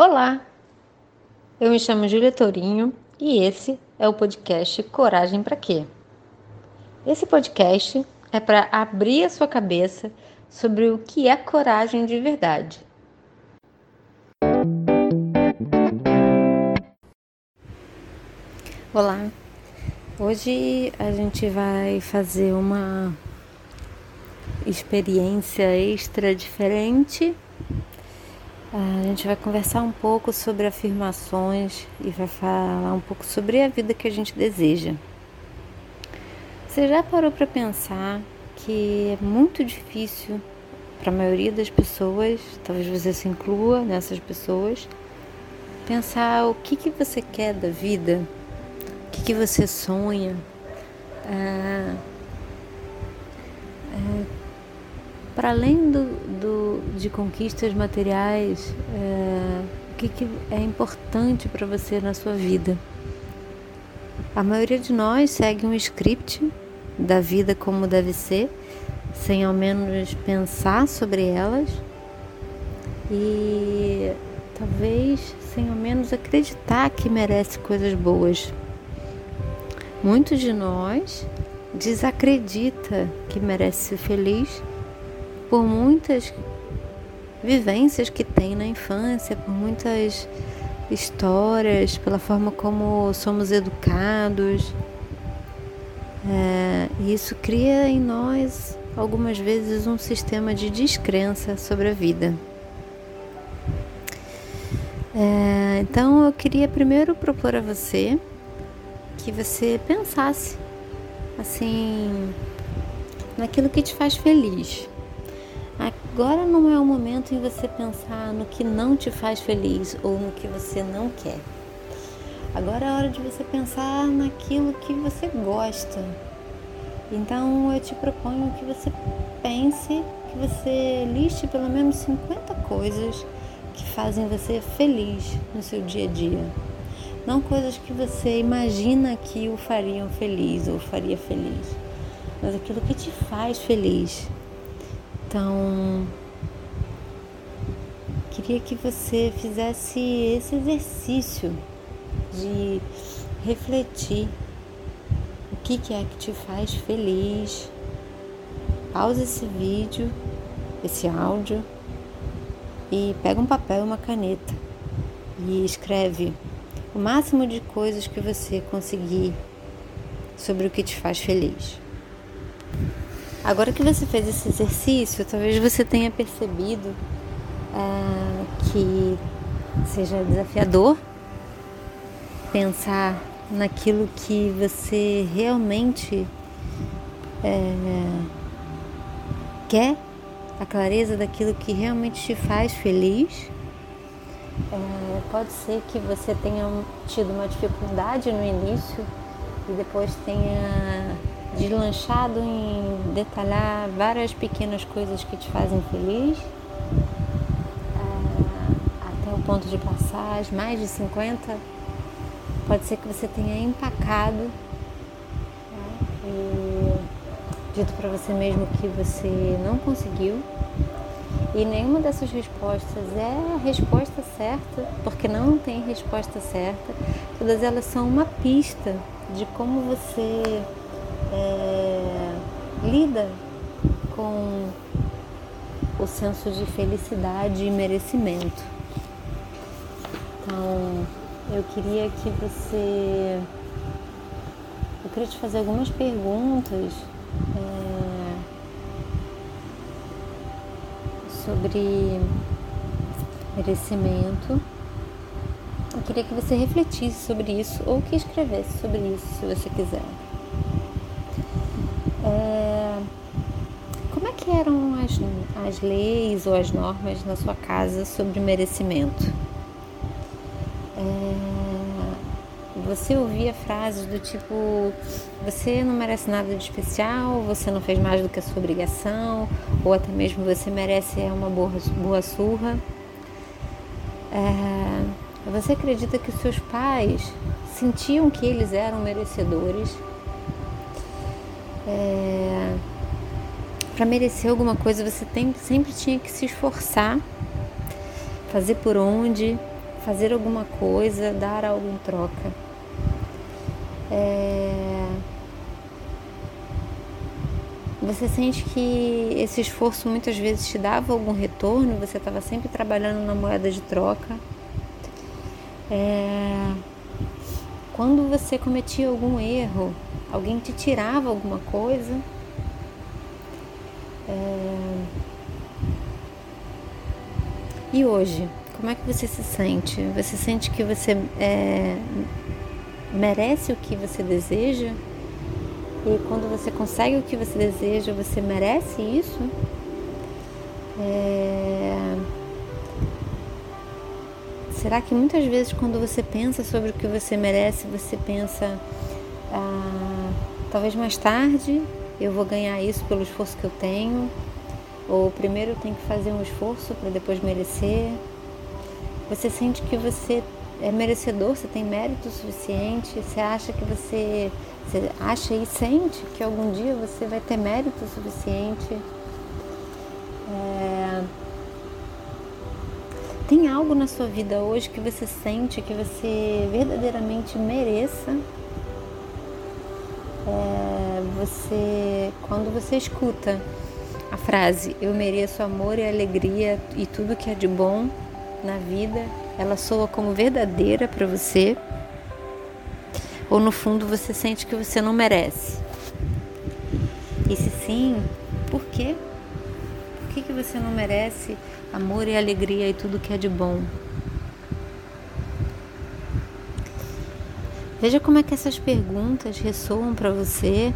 Olá, eu me chamo Júlia Tourinho e esse é o podcast Coragem para Quê? Esse podcast é para abrir a sua cabeça sobre o que é coragem de verdade. Olá, hoje a gente vai fazer uma experiência extra diferente a gente vai conversar um pouco sobre afirmações e vai falar um pouco sobre a vida que a gente deseja. Você já parou para pensar que é muito difícil para a maioria das pessoas, talvez você se inclua nessas pessoas, pensar o que, que você quer da vida, o que, que você sonha, é, é, para além do, do, de conquistas materiais, é, o que, que é importante para você na sua vida? A maioria de nós segue um script da vida como deve ser, sem ao menos pensar sobre elas e talvez sem ao menos acreditar que merece coisas boas. Muitos de nós desacredita que merece ser feliz por muitas vivências que tem na infância, por muitas histórias, pela forma como somos educados. É, isso cria em nós, algumas vezes, um sistema de descrença sobre a vida. É, então, eu queria primeiro propor a você que você pensasse assim naquilo que te faz feliz. Agora não é o momento em você pensar no que não te faz feliz ou no que você não quer. Agora é a hora de você pensar naquilo que você gosta. Então eu te proponho que você pense, que você liste pelo menos 50 coisas que fazem você feliz no seu dia a dia. Não coisas que você imagina que o fariam feliz ou faria feliz, mas aquilo que te faz feliz. Então, queria que você fizesse esse exercício de refletir o que, é que te faz feliz. Pausa esse vídeo, esse áudio e pega um papel e uma caneta e escreve o máximo de coisas que você conseguir sobre o que te faz feliz. Agora que você fez esse exercício, talvez você tenha percebido é, que seja desafiador pensar naquilo que você realmente é, quer, a clareza daquilo que realmente te faz feliz. É, pode ser que você tenha tido uma dificuldade no início e depois tenha deslanchado em detalhar várias pequenas coisas que te fazem feliz, é, até o ponto de passar mais de 50. Pode ser que você tenha empacado né, e dito para você mesmo que você não conseguiu. E nenhuma dessas respostas é a resposta certa, porque não tem resposta certa. Todas elas são uma pista de como você é, lida com o senso de felicidade e merecimento. Então, eu queria que você. Eu queria te fazer algumas perguntas é, sobre merecimento. Eu queria que você refletisse sobre isso ou que escrevesse sobre isso, se você quiser. É, como é que eram as, as leis ou as normas na sua casa sobre merecimento? É, você ouvia frases do tipo: você não merece nada de especial, você não fez mais do que a sua obrigação, ou até mesmo você merece uma boa, boa surra. É, você acredita que seus pais sentiam que eles eram merecedores é, para merecer alguma coisa você tem, sempre tinha que se esforçar, fazer por onde, fazer alguma coisa, dar algo em troca. É... Você sente que esse esforço muitas vezes te dava algum retorno, você estava sempre trabalhando na moeda de troca. É... Quando você cometia algum erro, alguém te tirava alguma coisa. É... E hoje, como é que você se sente? Você sente que você é, merece o que você deseja? E quando você consegue o que você deseja, você merece isso? É... Será que muitas vezes quando você pensa sobre o que você merece, você pensa, ah, talvez mais tarde eu vou ganhar isso pelo esforço que eu tenho, ou primeiro eu tenho que fazer um esforço para depois merecer? Você sente que você é merecedor, você tem mérito suficiente, você acha que você, você acha e sente que algum dia você vai ter mérito suficiente. É... Tem algo na sua vida hoje que você sente que você verdadeiramente mereça? É... Você, quando você escuta a frase eu mereço amor e alegria e tudo que é de bom na vida, ela soa como verdadeira para você? Ou no fundo você sente que você não merece? E se sim, por quê? Por que, que você não merece amor e alegria e tudo que é de bom? Veja como é que essas perguntas ressoam para você.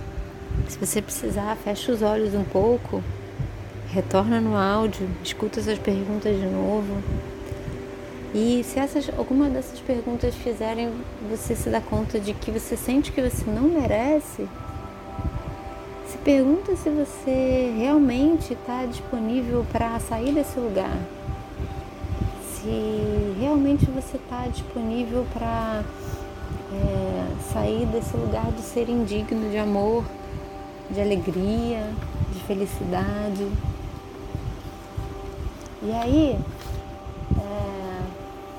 Se você precisar, fecha os olhos um pouco, retorna no áudio, escuta essas perguntas de novo. E se essas, alguma dessas perguntas fizerem você se dar conta de que você sente que você não merece, se pergunta se você realmente está disponível para sair desse lugar. Se realmente você está disponível para é, sair desse lugar de ser indigno de amor, de alegria, de felicidade. E aí,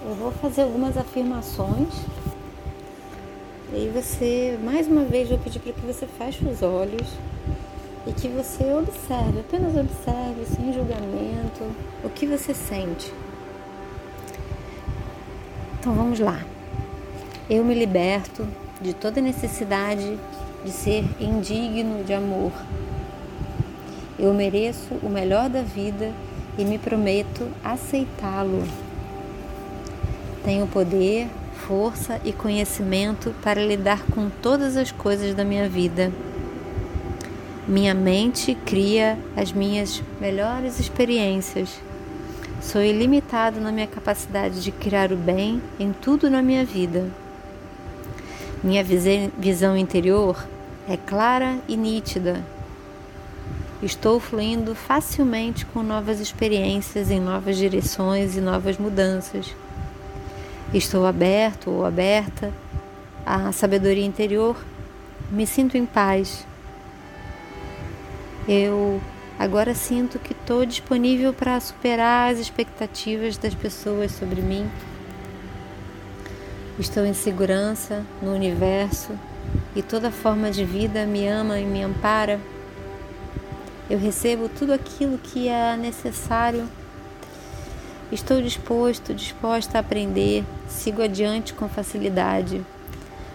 eu vou fazer algumas afirmações. E aí você, mais uma vez, vou pedir para que você feche os olhos e que você observe, apenas observe, sem julgamento, o que você sente. Então vamos lá. Eu me liberto de toda necessidade de ser indigno de amor. Eu mereço o melhor da vida e me prometo aceitá-lo. Tenho poder, força e conhecimento para lidar com todas as coisas da minha vida. Minha mente cria as minhas melhores experiências. Sou ilimitado na minha capacidade de criar o bem em tudo na minha vida. Minha visão interior é clara e nítida. Estou fluindo facilmente com novas experiências em novas direções e novas mudanças. Estou aberto ou aberta à sabedoria interior, me sinto em paz. Eu agora sinto que estou disponível para superar as expectativas das pessoas sobre mim. Estou em segurança no universo e toda forma de vida me ama e me ampara. Eu recebo tudo aquilo que é necessário Estou disposto, disposta a aprender, sigo adiante com facilidade.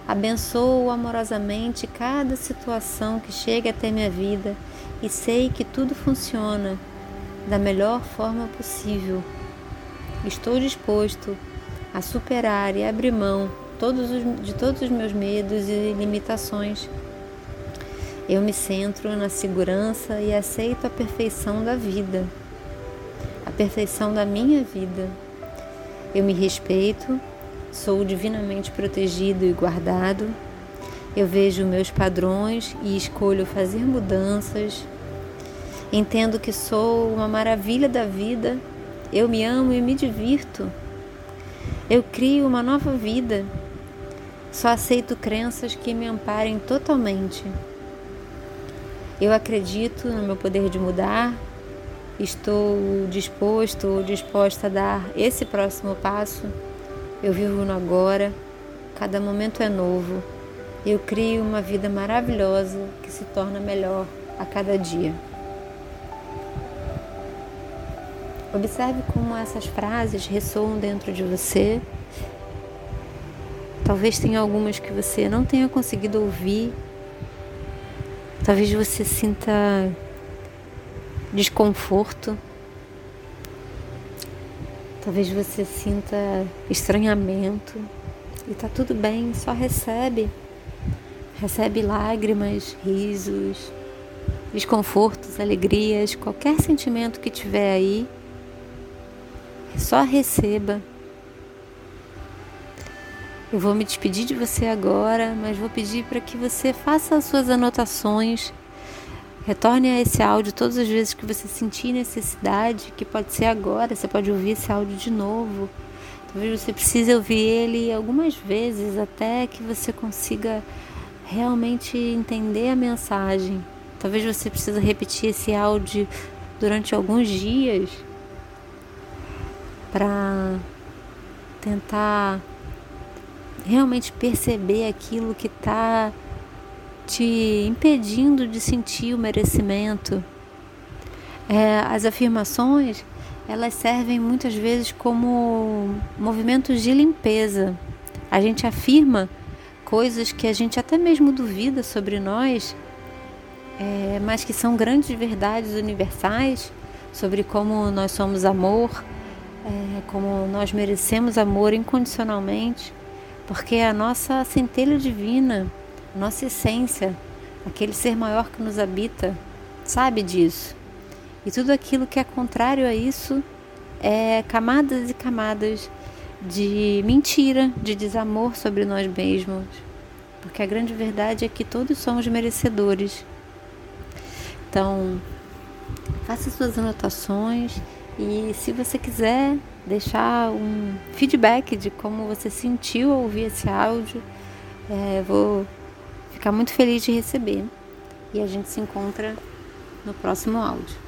Abençoo amorosamente cada situação que chega até minha vida e sei que tudo funciona da melhor forma possível. Estou disposto a superar e abrir mão todos os, de todos os meus medos e limitações. Eu me centro na segurança e aceito a perfeição da vida a perfeição da minha vida. Eu me respeito, sou divinamente protegido e guardado. Eu vejo meus padrões e escolho fazer mudanças. Entendo que sou uma maravilha da vida. Eu me amo e me divirto. Eu crio uma nova vida. Só aceito crenças que me amparem totalmente. Eu acredito no meu poder de mudar, Estou disposto ou disposta a dar esse próximo passo Eu vivo no agora, cada momento é novo. Eu crio uma vida maravilhosa que se torna melhor a cada dia. Observe como essas frases ressoam dentro de você. Talvez tenha algumas que você não tenha conseguido ouvir. Talvez você sinta desconforto. Talvez você sinta estranhamento. E tá tudo bem, só recebe. Recebe lágrimas, risos, desconfortos, alegrias, qualquer sentimento que tiver aí só receba. Eu vou me despedir de você agora, mas vou pedir para que você faça as suas anotações. Retorne a esse áudio todas as vezes que você sentir necessidade, que pode ser agora, você pode ouvir esse áudio de novo. Talvez você precise ouvir ele algumas vezes até que você consiga realmente entender a mensagem. Talvez você precise repetir esse áudio durante alguns dias para tentar realmente perceber aquilo que está te impedindo de sentir o merecimento. É, as afirmações elas servem muitas vezes como movimentos de limpeza. A gente afirma coisas que a gente até mesmo duvida sobre nós, é, mas que são grandes verdades universais sobre como nós somos amor, é, como nós merecemos amor incondicionalmente, porque a nossa centelha divina, nossa essência, aquele ser maior que nos habita, sabe disso. E tudo aquilo que é contrário a isso é camadas e camadas de mentira, de desamor sobre nós mesmos. Porque a grande verdade é que todos somos merecedores. Então, faça suas anotações e se você quiser deixar um feedback de como você sentiu ao ouvir esse áudio, é, vou ficar muito feliz de receber. E a gente se encontra no próximo áudio.